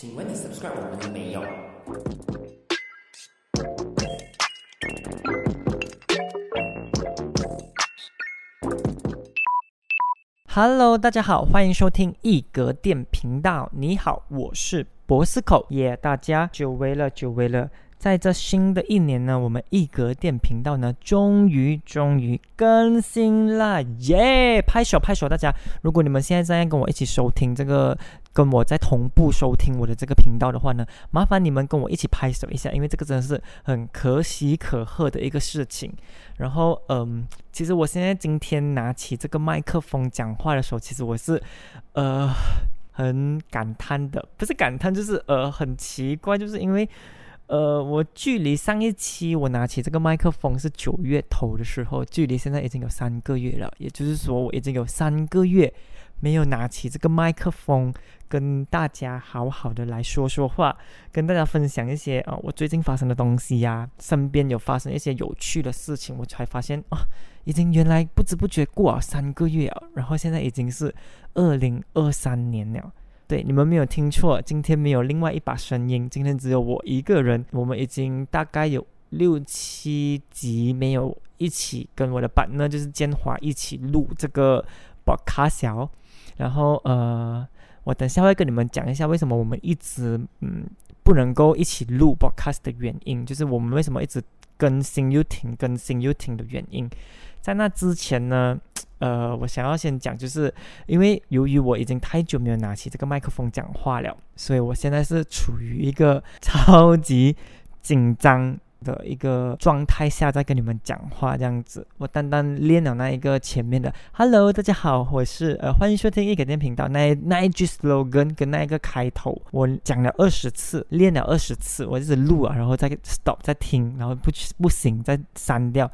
请问你 subscribe 我们没有？Hello，大家好，欢迎收听一格电频道。你好，我是博斯口耶大家久违了，久违了。在这新的一年呢，我们一格电频道呢，终于终于更新了，耶！拍手拍手，大家！如果你们现在在跟我一起收听这个，跟我在同步收听我的这个频道的话呢，麻烦你们跟我一起拍手一下，因为这个真的是很可喜可贺的一个事情。然后，嗯，其实我现在今天拿起这个麦克风讲话的时候，其实我是，呃，很感叹的，不是感叹，就是呃，很奇怪，就是因为。呃，我距离上一期我拿起这个麦克风是九月头的时候，距离现在已经有三个月了。也就是说，我已经有三个月没有拿起这个麦克风，跟大家好好的来说说话，跟大家分享一些啊、我最近发生的东西呀、身边有发生一些有趣的事情，我才发现啊，已经原来不知不觉过了三个月啊，然后现在已经是二零二三年了。对，你们没有听错，今天没有另外一把声音，今天只有我一个人。我们已经大概有六七集没有一起跟我的版呢，就是建华一起录这个 podcast。然后呃，我等下会跟你们讲一下为什么我们一直嗯不能够一起录 podcast 的原因，就是我们为什么一直更新又停，更新又停的原因。在那之前呢。呃，我想要先讲，就是因为由于我已经太久没有拿起这个麦克风讲话了，所以我现在是处于一个 超级紧张的一个状态下，在跟你们讲话这样子。我单单练了那一个前面的 “Hello，大家好，我是呃，欢迎收听一个电频道”那那一句 slogan 跟那一个开头，我讲了二十次，练了二十次，我一直录啊，然后再 stop 再听，然后不不行再删掉。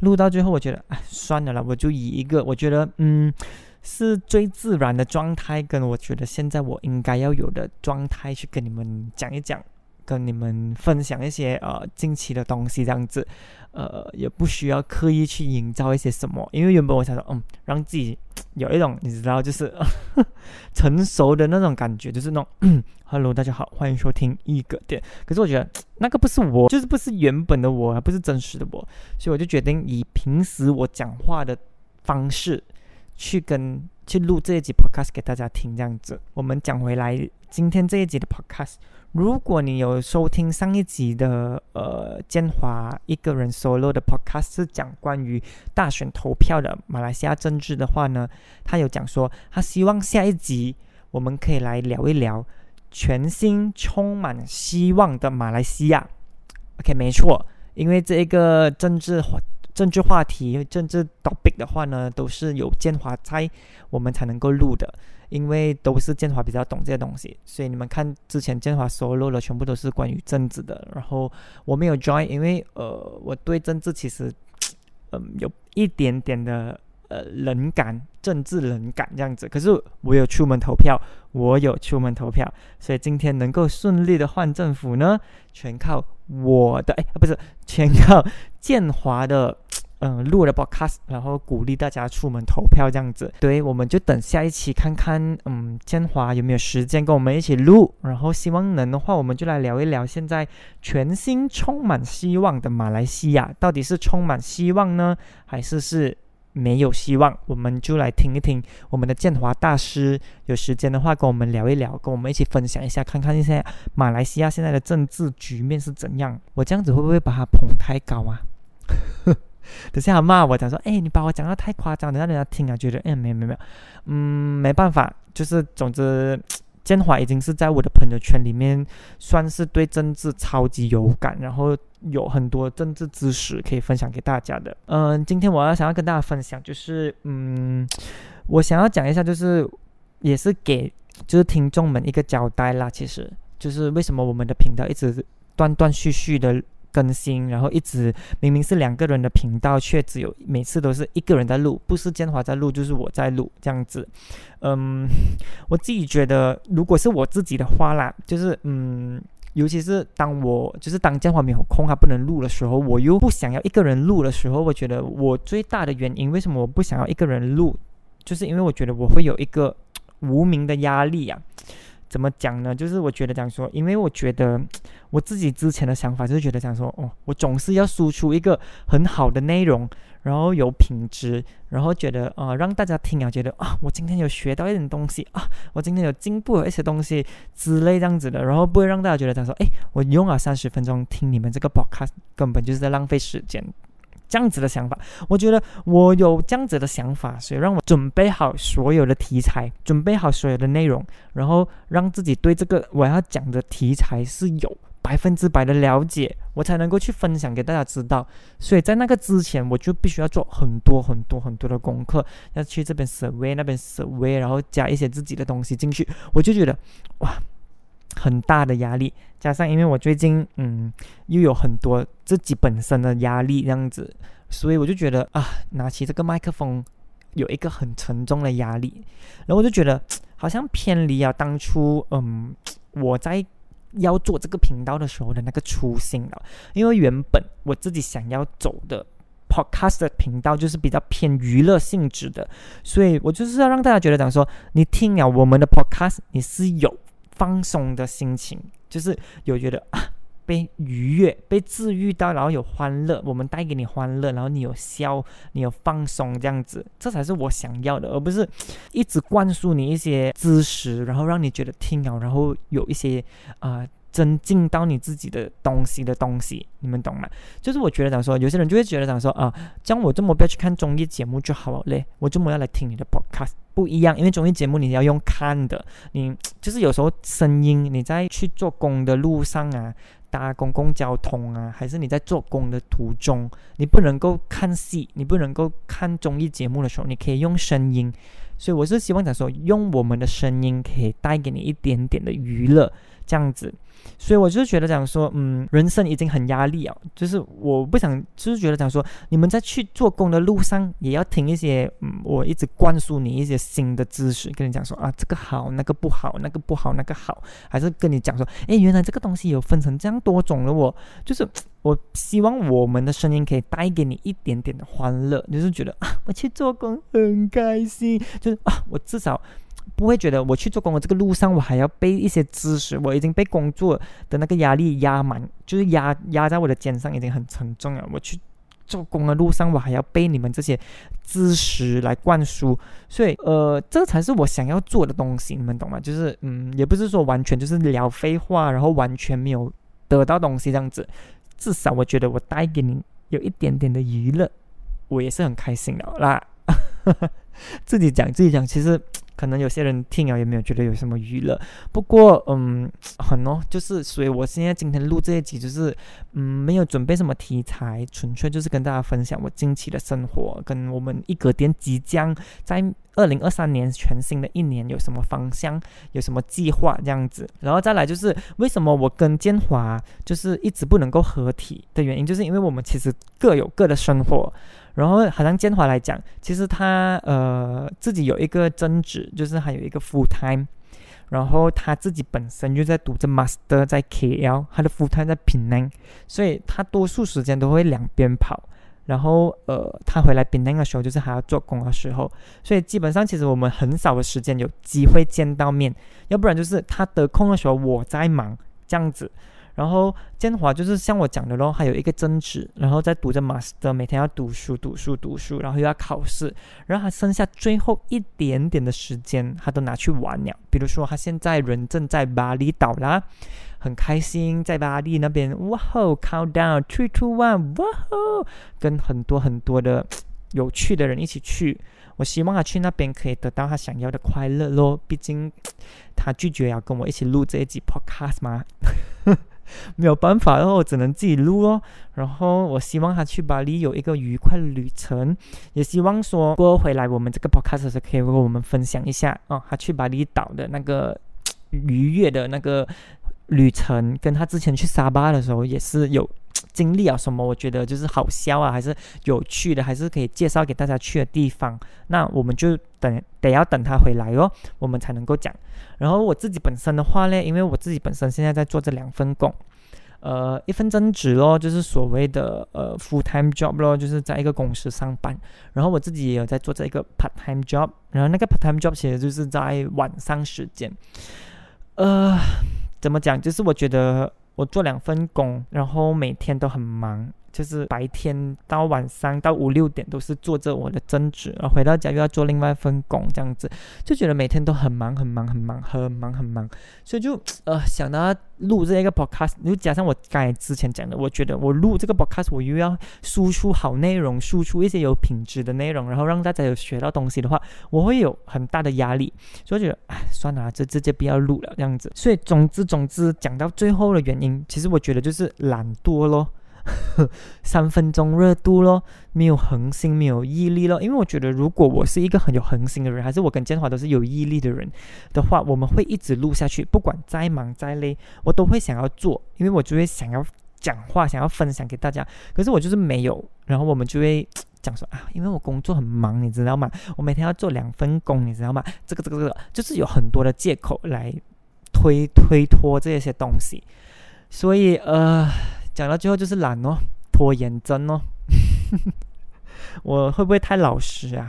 录到最后，我觉得哎，算了啦，我就以一个我觉得嗯是最自然的状态，跟我觉得现在我应该要有的状态去跟你们讲一讲，跟你们分享一些呃近期的东西，这样子，呃也不需要刻意去营造一些什么，因为原本我想说，嗯，让自己有一种你知道，就是 成熟的那种感觉，就是那种嗯，Hello，大家好，欢迎收听一个店。可是我觉得那个不是我，就是不是原本的我，还不是真实的我，所以我就决定以平时我讲话的方式去跟去录这一集 Podcast 给大家听，这样子。我们讲回来，今天这一集的 Podcast，如果你有收听上一集的呃建华一个人 solo 的 Podcast，是讲关于大选投票的马来西亚政治的话呢，他有讲说他希望下一集我们可以来聊一聊。全新充满希望的马来西亚，OK，没错，因为这一个政治话政治话题、政治 topic 的话呢，都是有建华在，我们才能够录的，因为都是建华比较懂这些东西，所以你们看之前建华 solo 了，全部都是关于政治的，然后我没有 join，因为呃，我对政治其实嗯有一点点的。呃，冷感，政治冷感这样子。可是我有出门投票，我有出门投票，所以今天能够顺利的换政府呢，全靠我的哎，不是，全靠建华的嗯录了 podcast，然后鼓励大家出门投票这样子。对，我们就等下一期看看，嗯，建华有没有时间跟我们一起录，然后希望能的话，我们就来聊一聊现在全新充满希望的马来西亚，到底是充满希望呢，还是是？没有希望，我们就来听一听我们的建华大师。有时间的话，跟我们聊一聊，跟我们一起分享一下，看看现在马来西亚现在的政治局面是怎样。我这样子会不会把他捧太高啊？等下他骂我，讲说：“哎，你把我讲的太夸张，让人家听啊，觉得哎，没有没有没有，嗯，没办法，就是总之。”建华已经是在我的朋友圈里面算是对政治超级有感，然后有很多政治知识可以分享给大家的。嗯，今天我要想要跟大家分享，就是嗯，我想要讲一下，就是也是给就是听众们一个交代啦。其实就是为什么我们的频道一直断断续续的。更新，然后一直明明是两个人的频道，却只有每次都是一个人在录，不是建华在录，就是我在录这样子。嗯，我自己觉得，如果是我自己的话啦，就是嗯，尤其是当我就是当建华没有空，他不能录的时候，我又不想要一个人录的时候，我觉得我最大的原因，为什么我不想要一个人录，就是因为我觉得我会有一个无名的压力啊。怎么讲呢？就是我觉得讲说，因为我觉得 我自己之前的想法就是觉得讲说，哦，我总是要输出一个很好的内容，然后有品质，然后觉得啊，让大家听啊，觉得啊，我今天有学到一点东西啊，我今天有进步了一些东西之类这样子的，然后不会让大家觉得讲说，哎，我用了三十分钟听你们这个 podcast，根本就是在浪费时间。这样子的想法，我觉得我有这样子的想法，所以让我准备好所有的题材，准备好所有的内容，然后让自己对这个我要讲的题材是有百分之百的了解，我才能够去分享给大家知道。所以在那个之前，我就必须要做很多很多很多的功课，要去这边 survey 那边 survey，然后加一些自己的东西进去，我就觉得哇。很大的压力，加上因为我最近嗯又有很多自己本身的压力这样子，所以我就觉得啊，拿起这个麦克风有一个很沉重的压力，然后我就觉得 好像偏离啊当初嗯我在要做这个频道的时候的那个初心了，因为原本我自己想要走的 podcast 的频道就是比较偏娱乐性质的，所以我就是要让大家觉得讲说，你听了我们的 podcast，你是有。放松的心情，就是有觉得啊，被愉悦、被治愈到，然后有欢乐，我们带给你欢乐，然后你有笑，你有放松，这样子，这才是我想要的，而不是一直灌输你一些知识，然后让你觉得听了，然后有一些啊。增进到你自己的东西的东西，你们懂吗？就是我觉得讲说，有些人就会觉得讲说啊，像我这么不要去看综艺节目就好了嘞，我这么要来听你的 podcast 不一样，因为综艺节目你要用看的，你就是有时候声音你在去做工的路上啊，搭公共交通啊，还是你在做工的途中，你不能够看戏，你不能够看综艺节目的时候，你可以用声音，所以我是希望讲说，用我们的声音可以带给你一点点的娱乐，这样子。所以我就是觉得讲说，嗯，人生已经很压力啊，就是我不想，就是觉得讲说，你们在去做工的路上也要听一些，嗯，我一直灌输你一些新的知识，跟你讲说啊，这个好，那个不好，那个不好，那个好，还是跟你讲说，哎，原来这个东西有分成这样多种的，我就是我希望我们的声音可以带给你一点点的欢乐，就是觉得啊，我去做工很开心，就是啊，我至少。不会觉得我去做工的这个路上，我还要背一些知识，我已经被工作的那个压力压满，就是压压在我的肩上，已经很沉重了。我去做工的路上，我还要背你们这些知识来灌输，所以呃，这才是我想要做的东西，你们懂吗？就是嗯，也不是说完全就是聊废话，然后完全没有得到东西这样子。至少我觉得我带给你有一点点的娱乐，我也是很开心的啦。自己讲自己讲，其实。可能有些人听了也没有觉得有什么娱乐，不过嗯，很哦，就是所以我现在今天录这一集，就是嗯，没有准备什么题材，纯粹就是跟大家分享我近期的生活，跟我们一格店即将在二零二三年全新的一年有什么方向，有什么计划这样子，然后再来就是为什么我跟建华就是一直不能够合体的原因，就是因为我们其实各有各的生活。然后，好像建华来讲，其实他呃自己有一个增值，就是还有一个 full time，然后他自己本身就在读着 master 在 KL，他的 full time 在平南，所以他多数时间都会两边跑。然后呃，他回来平南的时候，就是还要做工的时候，所以基本上其实我们很少的时间有机会见到面，要不然就是他得空的时候我在忙这样子。然后建华就是像我讲的咯，还有一个增值，然后在读着 master，每天要读书读书读书，然后又要考试，然后他剩下最后一点点的时间，他都拿去玩了。比如说他现在人正在巴厘岛啦，很开心在巴厘那边，哇吼，countdown three two one，哇吼，跟很多很多的有趣的人一起去。我希望他去那边可以得到他想要的快乐咯，毕竟他拒绝要跟我一起录这一集 podcast 嘛。没有办法，然后我只能自己录哦。然后我希望他去巴黎有一个愉快的旅程，也希望说过回来我们这个 podcast 是可以为我们分享一下哦，他去巴厘岛的那个 愉悦的那个旅程，跟他之前去沙巴的时候也是有 经历啊什么，我觉得就是好笑啊，还是有趣的，还是可以介绍给大家去的地方。那我们就等得要等他回来哦，我们才能够讲。然后我自己本身的话呢，因为我自己本身现在在做这两份工，呃，一份正职咯，就是所谓的呃 full time job 咯，就是在一个公司上班。然后我自己也有在做这一个 part time job，然后那个 part time job 其实就是在晚上时间。呃，怎么讲？就是我觉得我做两份工，然后每天都很忙。就是白天到晚上到五六点都是做着我的正职，然后回到家又要做另外一份工，这样子就觉得每天都很忙很忙很忙很忙很忙，所以就呃想到录这一个 podcast，又加上我刚才之前讲的，我觉得我录这个 podcast 我又要输出好内容，输出一些有品质的内容，然后让大家有学到东西的话，我会有很大的压力，所以觉得哎算了，这直接不要录了这样子。所以总之总之讲到最后的原因，其实我觉得就是懒惰咯。三分钟热度咯，没有恒心，没有毅力咯。因为我觉得，如果我是一个很有恒心的人，还是我跟建华都是有毅力的人的话，我们会一直录下去，不管再忙再累，我都会想要做，因为我就会想要讲话，想要分享给大家。可是我就是没有，然后我们就会讲说啊，因为我工作很忙，你知道吗？我每天要做两份工，你知道吗？这个这个这个，就是有很多的借口来推推脱这些东西，所以呃。讲到最后就是懒哦，拖延症哦，我会不会太老实啊？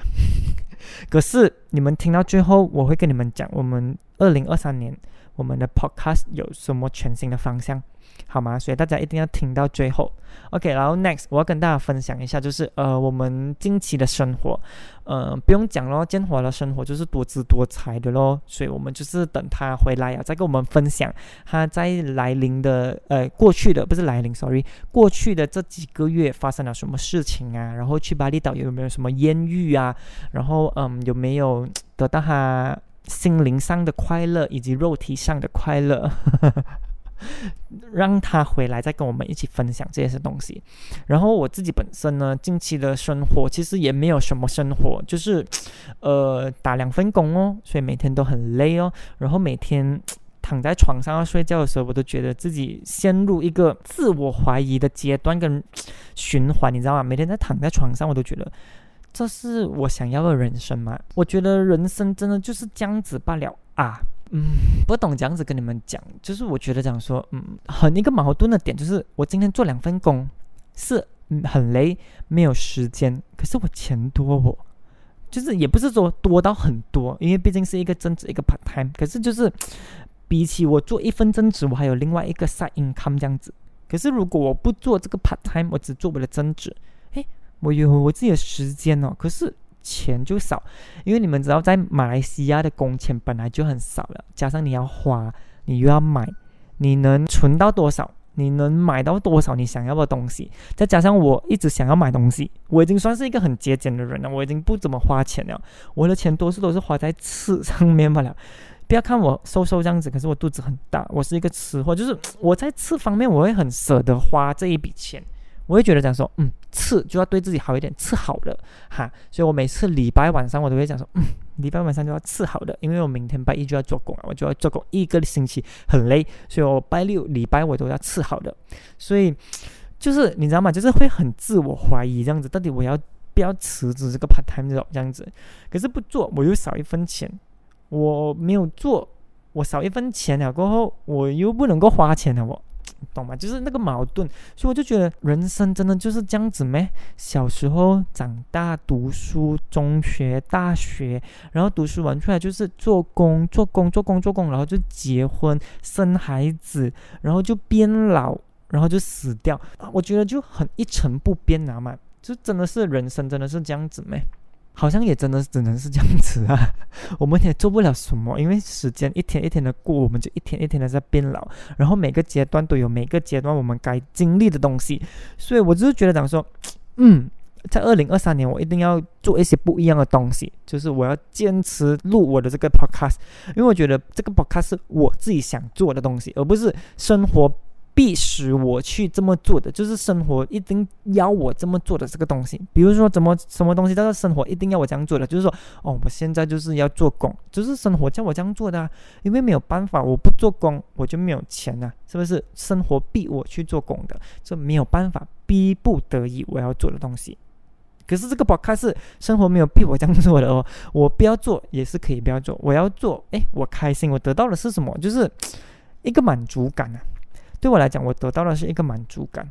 可是你们听到最后，我会跟你们讲，我们二零二三年我们的 podcast 有什么全新的方向。好吗？所以大家一定要听到最后，OK。然后 next，我要跟大家分享一下，就是呃，我们近期的生活，呃，不用讲咯，建华的生活就是多姿多彩的咯。所以我们就是等他回来啊，再跟我们分享他在来临的呃过去的不是来临，sorry，过去的这几个月发生了什么事情啊？然后去巴厘岛有没有什么艳遇啊？然后嗯，有没有得到他心灵上的快乐以及肉体上的快乐？让他回来再跟我们一起分享这些东西。然后我自己本身呢，近期的生活其实也没有什么生活，就是呃打两份工哦，所以每天都很累哦。然后每天躺在床上要睡觉的时候，我都觉得自己陷入一个自我怀疑的阶段跟循环，你知道吗？每天在躺在床上，我都觉得这是我想要的人生吗？我觉得人生真的就是这样子罢了啊。嗯，不懂这样子跟你们讲，就是我觉得讲说，嗯，很一个矛盾的点就是，我今天做两份工是很累，没有时间，可是我钱多我，就是也不是说多到很多，因为毕竟是一个正职一个 part time，可是就是比起我做一份正职，我还有另外一个 side income 这样子。可是如果我不做这个 part time，我只做我的正职，诶，我有我自己的时间哦，可是。钱就少，因为你们知道，在马来西亚的工钱本来就很少了，加上你要花，你又要买，你能存到多少？你能买到多少你想要的东西？再加上我一直想要买东西，我已经算是一个很节俭的人了，我已经不怎么花钱了。我的钱多数都是花在吃上面罢了。不要看我瘦瘦这样子，可是我肚子很大，我是一个吃货，就是我在吃方面我会很舍得花这一笔钱。我会觉得讲说，嗯，吃就要对自己好一点，吃好的哈。所以我每次礼拜晚上我都会讲说，嗯，礼拜晚上就要吃好的，因为我明天拜一就要做工啊，我就要做工一个星期很累，所以我拜六礼拜我都要吃好的。所以就是你知道吗？就是会很自我怀疑这样子，到底我要不要辞职这个 part time 这种这样子？可是不做我又少一分钱，我没有做我少一分钱了过后，我又不能够花钱了我。懂吗？就是那个矛盾，所以我就觉得人生真的就是这样子咩？小时候长大读书，中学、大学，然后读书完出来就是做工、做工、做工、做工，然后就结婚、生孩子，然后就变老，然后就死掉。我觉得就很一成不变啊嘛，就真的是人生真的是这样子咩？好像也真的只能是这样子啊，我们也做不了什么，因为时间一天一天的过，我们就一天一天的在变老，然后每个阶段都有每个阶段我们该经历的东西，所以我就是觉得讲说，嗯，在二零二三年我一定要做一些不一样的东西，就是我要坚持录我的这个 podcast，因为我觉得这个 podcast 是我自己想做的东西，而不是生活。必使我去这么做的，就是生活一定要我这么做的这个东西。比如说，怎么什么东西，叫做生活一定要我这样做的，就是说，哦，我现在就是要做工，就是生活叫我这样做的啊。因为没有办法，我不做工我就没有钱啊，是不是？生活逼我去做工的，这没有办法，逼不得已我要做的东西。可是这个宝卡是生活没有逼我这样做的哦，我不要做也是可以不要做，我要做，诶，我开心，我得到的是什么？就是一个满足感啊。对我来讲，我得到的是一个满足感，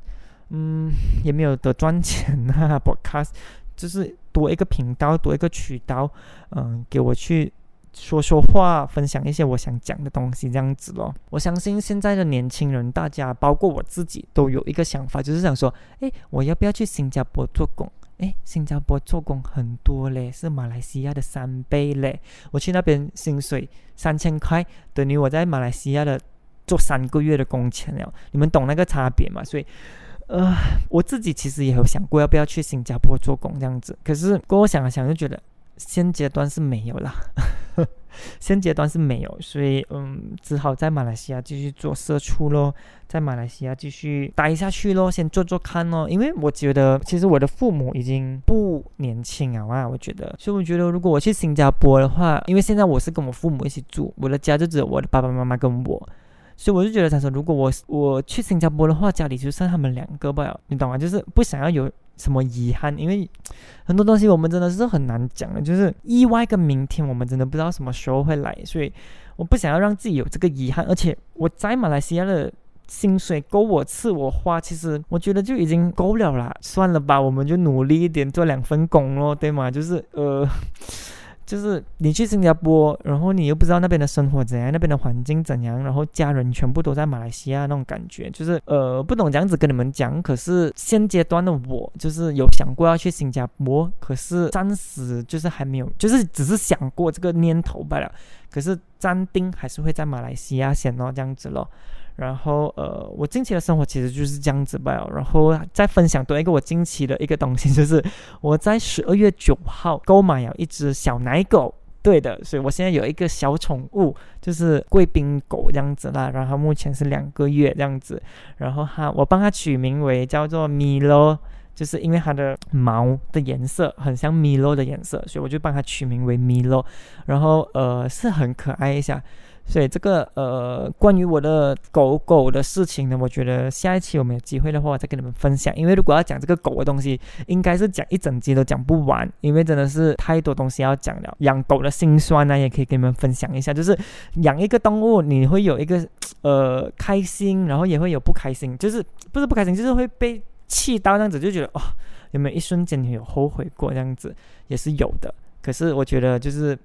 嗯，也没有得赚钱呐。Podcast 就是多一个频道，多一个渠道，嗯，给我去说说话，分享一些我想讲的东西，这样子咯。我相信现在的年轻人，大家包括我自己，都有一个想法，就是想说，诶，我要不要去新加坡做工？诶，新加坡做工很多嘞，是马来西亚的三倍嘞。我去那边薪水三千块，等于我在马来西亚的做三个月的工钱了。你们懂那个差别吗？所以，呃，我自己其实也有想过要不要去新加坡做工这样子，可是过我想了想，就觉得现阶段是没有啦。现阶段是没有，所以嗯，只好在马来西亚继续做社畜咯，在马来西亚继续待下去咯，先做做看咯。因为我觉得，其实我的父母已经不年轻啊，哇，我觉得，所以我觉得如果我去新加坡的话，因为现在我是跟我父母一起住，我的家就只有我的爸爸妈妈跟我。所以我就觉得，他说，如果我我去新加坡的话，家里就剩他们两个吧，你懂吗？就是不想要有什么遗憾，因为很多东西我们真的是很难讲的，就是意外跟明天，我们真的不知道什么时候会来，所以我不想要让自己有这个遗憾。而且我在马来西亚的薪水够我吃我花，其实我觉得就已经够了啦。算了吧，我们就努力一点，做两份工咯，对吗？就是呃。就是你去新加坡，然后你又不知道那边的生活怎样，那边的环境怎样，然后家人全部都在马来西亚那种感觉，就是呃不懂这样子跟你们讲。可是现阶段的我就是有想过要去新加坡，可是暂时就是还没有，就是只是想过这个念头罢了。可是暂定还是会在马来西亚先哦，这样子咯。然后，呃，我近期的生活其实就是这样子吧。然后再分享多一个我近期的一个东西，就是我在十二月九号购买了一只小奶狗。对的，所以我现在有一个小宠物，就是贵宾狗这样子啦。然后目前是两个月这样子。然后它，我帮它取名为叫做米洛，就是因为它的毛的颜色很像米洛的颜色，所以我就帮它取名为米洛。然后，呃，是很可爱一下。所以这个呃，关于我的狗狗的事情呢，我觉得下一期我们有机会的话，再跟你们分享。因为如果要讲这个狗的东西，应该是讲一整集都讲不完，因为真的是太多东西要讲了。养狗的辛酸呢，也可以跟你们分享一下。就是养一个动物，你会有一个呃开心，然后也会有不开心，就是不是不开心，就是会被气到这样子，就觉得哦，有没有一瞬间你有后悔过这样子，也是有的。可是我觉得就是。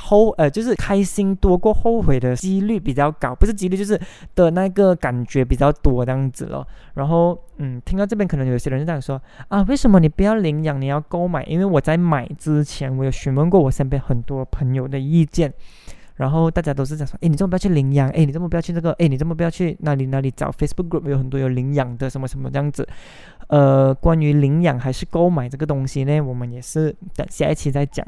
后呃，就是开心多过后悔的几率比较高，不是几率，就是的那个感觉比较多这样子咯。然后，嗯，听到这边可能有些人就这样说啊，为什么你不要领养，你要购买？因为我在买之前，我有询问过我身边很多朋友的意见，然后大家都是在说，哎，你这么不要去领养？哎，你这么不要去这个？哎，你这么不要去哪里哪里找 Facebook group 有很多有领养的什么什么这样子。呃，关于领养还是购买这个东西呢，我们也是等下一期再讲，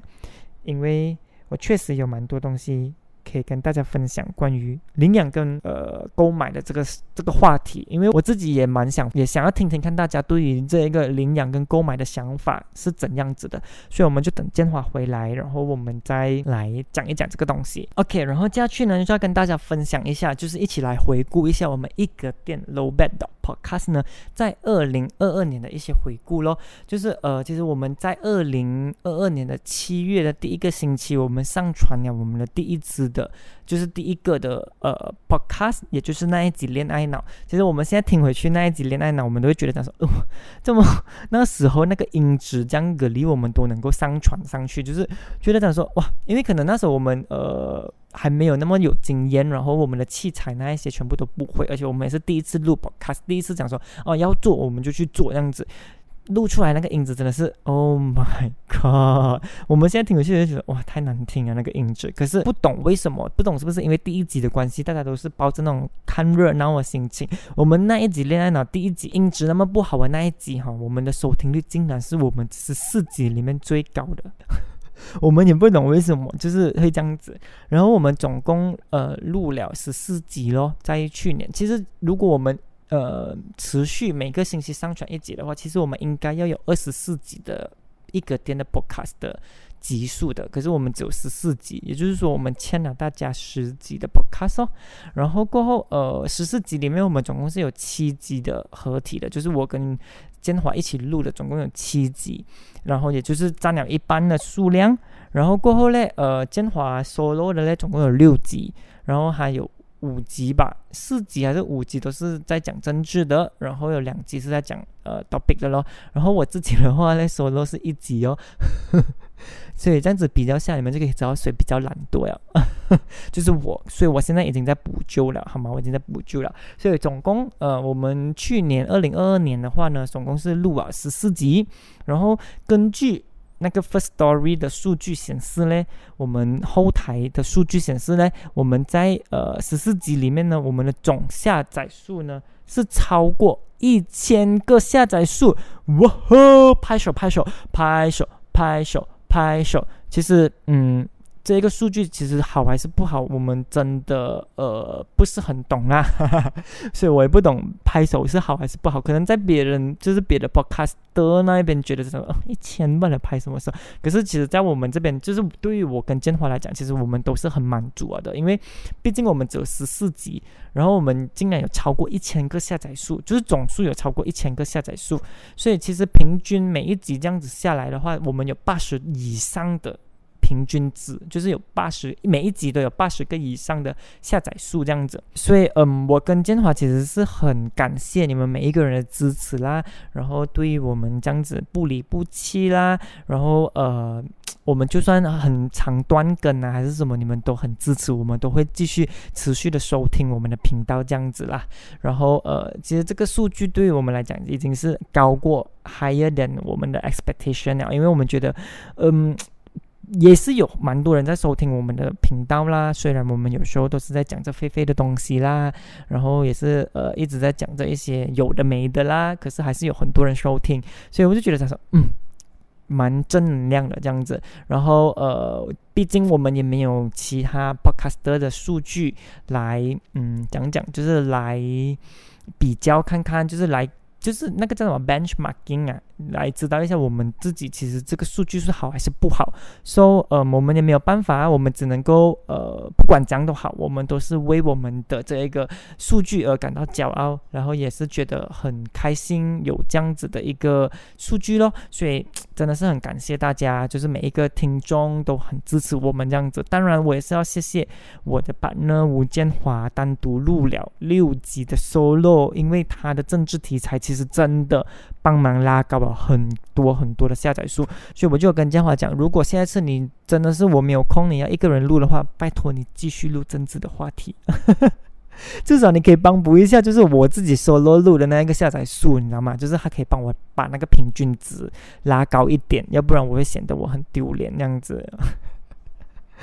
因为。我确实有蛮多东西。可以跟大家分享关于领养跟呃购买的这个这个话题，因为我自己也蛮想也想要听听看大家对于这一个领养跟购买的想法是怎样子的，所以我们就等建华回来，然后我们再来讲一讲这个东西。OK，然后接下去呢就要跟大家分享一下，就是一起来回顾一下我们一格店 Low Bed 的 Podcast 呢，在二零二二年的一些回顾咯。就是呃，其实我们在二零二二年的七月的第一个星期，我们上传了我们的第一支。的，就是第一个的呃 podcast，也就是那一集恋爱脑。其实我们现在听回去那一集恋爱脑，我们都会觉得讲说，哦，这么 那时候那个音质这样隔离，我们都能够上传上去，就是觉得讲说哇，因为可能那时候我们呃还没有那么有经验，然后我们的器材那一些全部都不会，而且我们也是第一次录 podcast，第一次讲说哦要做我们就去做这样子。录出来那个音质真的是，Oh my god！我们现在听回去就觉得哇，太难听啊那个音质。可是不懂为什么，不懂是不是因为第一集的关系，大家都是抱着那种看热闹的心情。我们那一集恋爱脑第一集音质那么不好的那一集哈，我们的收听率竟然是我们十四集里面最高的。我们也不懂为什么，就是会这样子。然后我们总共呃录了十四集咯，在去年。其实如果我们呃，持续每个星期上传一集的话，其实我们应该要有二十四集的一个店的 podcast 的集数的，可是我们只有十四集，也就是说我们欠了大家十集的 podcast 哦。然后过后，呃，十四集里面我们总共是有七集的合体的，就是我跟建华一起录的，总共有七集，然后也就是占了一半的数量。然后过后嘞，呃，建华 solo 的嘞总共有六集，然后还有。五集吧，四集还是五集都是在讲政治的，然后有两集是在讲呃 topic 的咯。然后我自己的话呢，说都是一集哦。所以这样子比较下，你们就可以知道谁比较懒惰呀，就是我。所以我现在已经在补救了，好吗？我已经在补救了。所以总共，呃，我们去年二零二二年的话呢，总共是录了十四集。然后根据那个 First Story 的数据显示呢，我们后台的数据显示呢，我们在呃十四集里面呢，我们的总下载数呢是超过一千个下载数。哇吼！拍手拍手拍手拍手。拍手，其实，嗯，这个数据其实好还是不好，我们真的呃不是很懂啦，所以我也不懂拍手是好还是不好。可能在别人就是别的 podcast 的那一边觉得什么一千万的拍什么事，可是其实在我们这边，就是对于我跟建华来讲，其实我们都是很满足的，因为毕竟我们只有十四集，然后我们竟然有超过一千个下载数，就是总数有超过一千个下载数，所以其实平均每一集这样子下来的话，我们有八十以上的。平均值就是有八十，每一集都有八十个以上的下载数这样子，所以嗯，我跟建华其实是很感谢你们每一个人的支持啦，然后对于我们这样子不离不弃啦，然后呃，我们就算很长断更啊还是什么，你们都很支持，我们都会继续持续的收听我们的频道这样子啦，然后呃，其实这个数据对于我们来讲已经是高过 higher than 我们的 expectation 了，因为我们觉得嗯。也是有蛮多人在收听我们的频道啦，虽然我们有时候都是在讲这飞飞的东西啦，然后也是呃一直在讲这一些有的没的啦，可是还是有很多人收听，所以我就觉得他说嗯，蛮正能量的这样子。然后呃，毕竟我们也没有其他 podcaster 的数据来嗯讲讲，就是来比较看看，就是来。就是那个叫什么 benchmarking 啊，来知道一下我们自己其实这个数据是好还是不好。So，呃，我们也没有办法，我们只能够呃，不管怎样都好，我们都是为我们的这一个数据而感到骄傲，然后也是觉得很开心有这样子的一个数据咯。所以真的是很感谢大家，就是每一个听众都很支持我们这样子。当然，我也是要谢谢我的版呢吴建华单独录了六集的 solo，因为他的政治题材。其实真的帮忙拉高了很多很多的下载数，所以我就跟建华讲，如果下一次你真的是我没有空，你要一个人录的话，拜托你继续录政治的话题，至少你可以帮补一下，就是我自己 solo 录的那一个下载数，你知道吗？就是他可以帮我把那个平均值拉高一点，要不然我会显得我很丢脸那样子。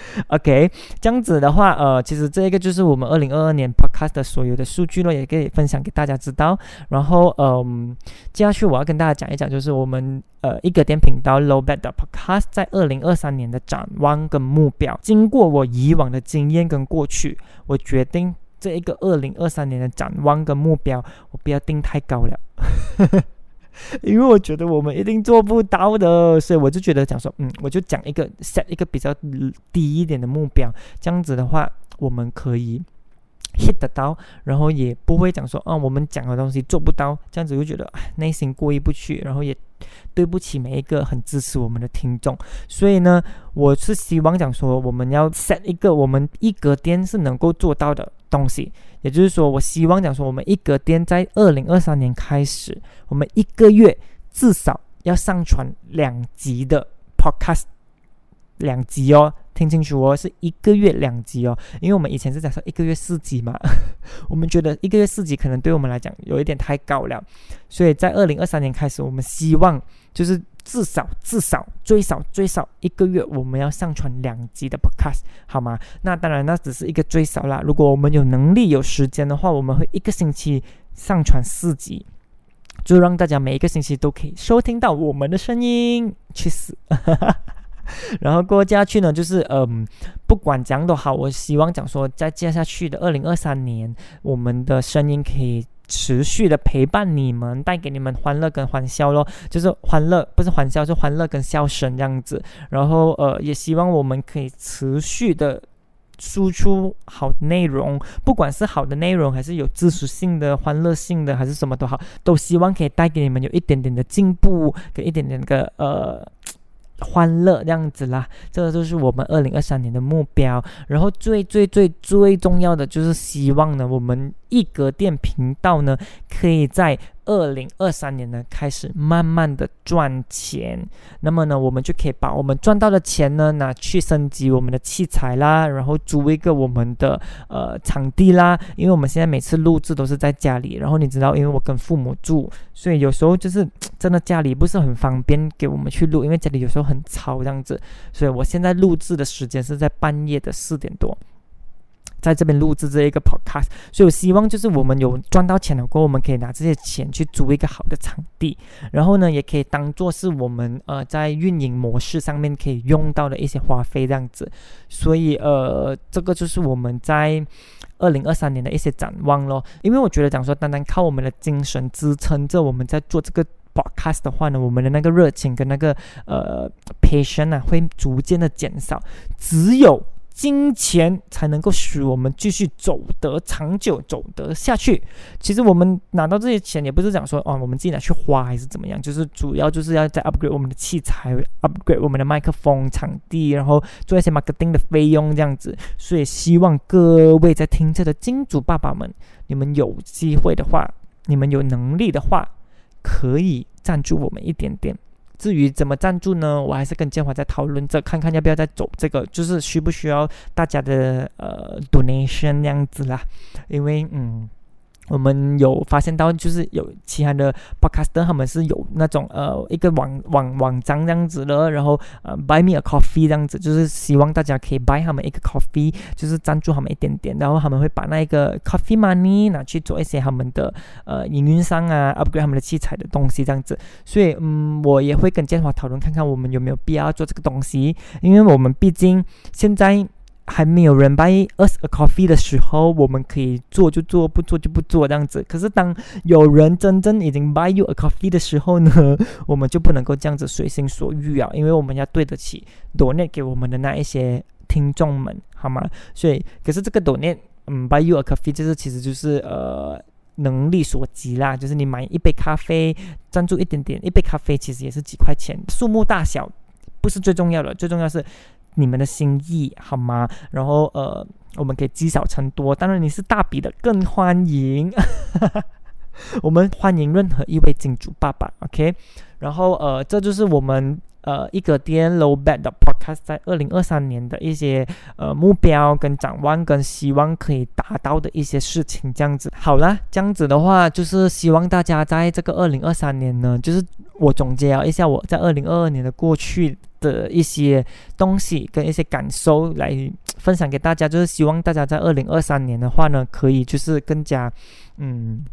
OK，这样子的话，呃，其实这一个就是我们二零二二年 Podcast 的所有的数据呢，也可以分享给大家知道。然后，嗯，接下去我要跟大家讲一讲，就是我们呃一个电频道 Low Bad 的 Podcast 在二零二三年的展望跟目标。经过我以往的经验跟过去，我决定这一个二零二三年的展望跟目标，我不要定太高了。因为我觉得我们一定做不到的，所以我就觉得讲说，嗯，我就讲一个 set 一个比较低一点的目标，这样子的话，我们可以 hit 得到，然后也不会讲说，啊，我们讲的东西做不到，这样子就觉得内心过意不去，然后也对不起每一个很支持我们的听众，所以呢，我是希望讲说，我们要 set 一个我们一格店是能够做到的。东西。也就是说，我希望讲说，我们一格店在二零二三年开始，我们一个月至少要上传两集的 podcast，两集哦，听清楚哦，是一个月两集哦，因为我们以前是讲说一个月四集嘛，我们觉得一个月四集可能对我们来讲有一点太高了，所以在二零二三年开始，我们希望就是。至少至少最少最少一个月，我们要上传两集的 podcast，好吗？那当然，那只是一个最少啦。如果我们有能力有时间的话，我们会一个星期上传四集，就让大家每一个星期都可以收听到我们的声音。去死！然后过下去呢，就是嗯，不管讲都好，我希望讲说，在接下去的二零二三年，我们的声音可以。持续的陪伴你们，带给你们欢乐跟欢笑咯，就是欢乐不是欢笑，是欢乐跟笑声这样子。然后呃，也希望我们可以持续的输出好内容，不管是好的内容，还是有知识性的、欢乐性的，还是什么都好，都希望可以带给你们有一点点的进步，跟一点点的呃。欢乐这样子啦，这个就是我们二零二三年的目标。然后最最最最重要的就是希望呢，我们一格电频道呢，可以在二零二三年呢开始慢慢的赚钱。那么呢，我们就可以把我们赚到的钱呢拿去升级我们的器材啦，然后租一个我们的呃场地啦。因为我们现在每次录制都是在家里，然后你知道，因为我跟父母住，所以有时候就是真的家里不是很方便给我们去录，因为家里有时候很吵这样子。所以我现在录制的时间是在半夜的四点多。在这边录制这一个 podcast，所以我希望就是我们有赚到钱了过后，我们可以拿这些钱去租一个好的场地，然后呢，也可以当做是我们呃在运营模式上面可以用到的一些花费这样子。所以呃，这个就是我们在二零二三年的一些展望咯。因为我觉得讲说，单单靠我们的精神支撑着我们在做这个 podcast 的话呢，我们的那个热情跟那个呃 passion 啊会逐渐的减少，只有。金钱才能够使我们继续走得长久，走得下去。其实我们拿到这些钱，也不是讲说哦，我们自己拿去花还是怎么样，就是主要就是要在 upgrade 我们的器材，upgrade 我们的麦克风、场地，然后做一些 marketing 的费用这样子。所以希望各位在听这的金主爸爸们，你们有机会的话，你们有能力的话，可以赞助我们一点点。至于怎么赞助呢？我还是跟建华在讨论着，看看要不要再走这个，就是需不需要大家的呃 donation 这样子啦，因为嗯。我们有发现到，就是有其他的 podcaster，他们是有那种呃一个网网网站这样子的，然后呃 buy me a coffee 这样子，就是希望大家可以 buy 他们一个 coffee，就是赞助他们一点点，然后他们会把那一个 coffee money 拿去做一些他们的呃营运商啊 upgrade 他们的器材的东西这样子。所以嗯，我也会跟建华讨论看看我们有没有必要做这个东西，因为我们毕竟现在。还没有人 buy us a coffee 的时候，我们可以做就做，不做就不做这样子。可是当有人真正已经 buy you a coffee 的时候呢，我们就不能够这样子随心所欲啊，因为我们要对得起 donate 给我们的那一些听众们，好吗？所以，可是这个 donate，嗯，buy you a coffee 就是其实就是呃能力所及啦，就是你买一杯咖啡赞助一点点，一杯咖啡其实也是几块钱，数目大小不是最重要的，最重要是。你们的心意好吗？然后呃，我们可以积少成多。当然你是大笔的，更欢迎。我们欢迎任何一位金主爸爸，OK。然后呃，这就是我们呃一个 D N Low Bad 的 Podcast 在二零二三年的一些呃目标跟展望跟希望可以达到的一些事情，这样子。好了，这样子的话，就是希望大家在这个二零二三年呢，就是我总结了一下我在二零二二年的过去。的一些东西跟一些感受来分享给大家，就是希望大家在二零二三年的话呢，可以就是更加嗯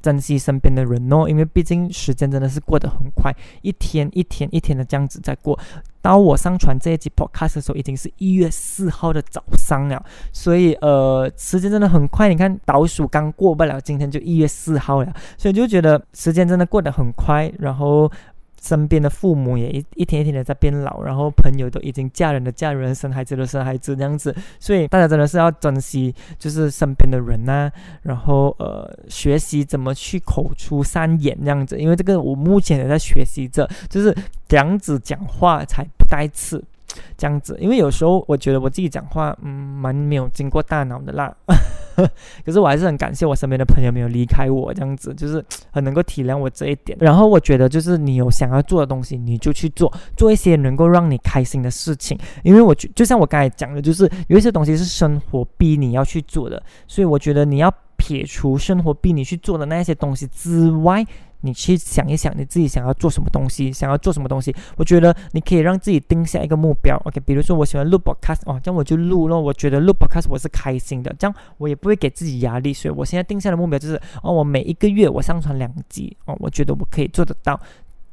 珍惜身边的人哦，因为毕竟时间真的是过得很快，一天一天一天的这样子在过。到我上传这一集 podcast 的时候，已经是一月四号的早上了，所以呃时间真的很快。你看倒数刚过不了，今天就一月四号了，所以就觉得时间真的过得很快，然后。身边的父母也一一天一天的在变老，然后朋友都已经嫁人的嫁人，生孩子的生孩子，这样子，所以大家真的是要珍惜，就是身边的人呐，然后呃，学习怎么去口出善言这样子，因为这个我目前也在学习着，就是这样子讲话才不带刺。这样子，因为有时候我觉得我自己讲话，嗯，蛮没有经过大脑的啦。可是我还是很感谢我身边的朋友没有离开我，这样子就是很能够体谅我这一点。然后我觉得就是你有想要做的东西，你就去做，做一些能够让你开心的事情。因为我就就像我刚才讲的，就是有一些东西是生活逼你要去做的，所以我觉得你要撇除生活逼你去做的那些东西之外。你去想一想，你自己想要做什么东西，想要做什么东西？我觉得你可以让自己定下一个目标，OK？比如说我喜欢录 podcast 哦，这样我就录咯。我觉得录 podcast 我是开心的，这样我也不会给自己压力。所以我现在定下的目标就是哦，我每一个月我上传两集哦，我觉得我可以做得到。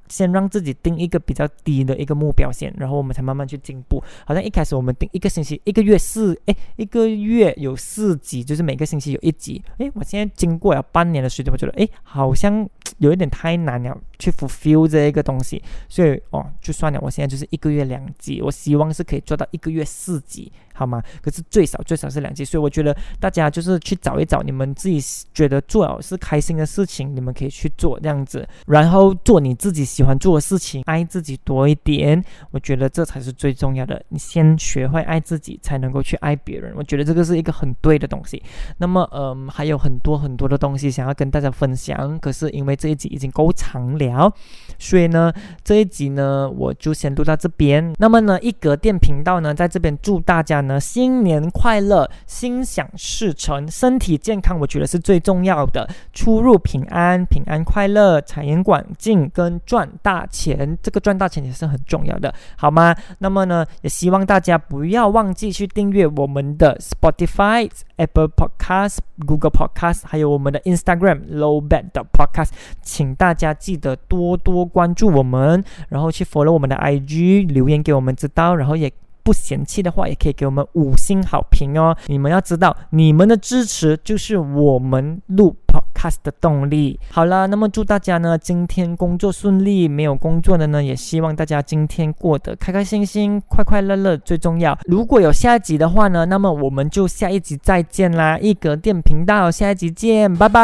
先让自己定一个比较低的一个目标线，然后我们才慢慢去进步。好像一开始我们定一个星期、一个月四，哎，一个月有四集，就是每个星期有一集。哎，我现在经过了半年的时间，我觉得哎，好像有一点太难了，去 fulfill 这一个东西。所以哦，就算了，我现在就是一个月两集，我希望是可以做到一个月四集。好吗？可是最少最少是两集，所以我觉得大家就是去找一找你们自己觉得做是开心的事情，你们可以去做这样子，然后做你自己喜欢做的事情，爱自己多一点，我觉得这才是最重要的。你先学会爱自己，才能够去爱别人。我觉得这个是一个很对的东西。那么，嗯，还有很多很多的东西想要跟大家分享，可是因为这一集已经够长了，所以呢，这一集呢，我就先录到这边。那么呢，一格电频道呢，在这边祝大家呢新年快乐，心想事成，身体健康，我觉得是最重要的。出入平安，平安快乐，财源广进，跟赚大钱，这个赚大钱也是很重要的，好吗？那么呢，也希望大家不要忘记去订阅我们的 Spotify、Apple Podcast、Google Podcast，还有我们的 Instagram Low Bad 的 Podcast，请大家记得多多关注我们，然后去 follow 我们的 IG，留言给我们知道，然后也。不嫌弃的话，也可以给我们五星好评哦。你们要知道，你们的支持就是我们录 podcast 的动力。好了，那么祝大家呢今天工作顺利，没有工作的呢，也希望大家今天过得开开心心、快快乐乐最重要。如果有下一集的话呢，那么我们就下一集再见啦！一格电频道，下一集见，拜拜。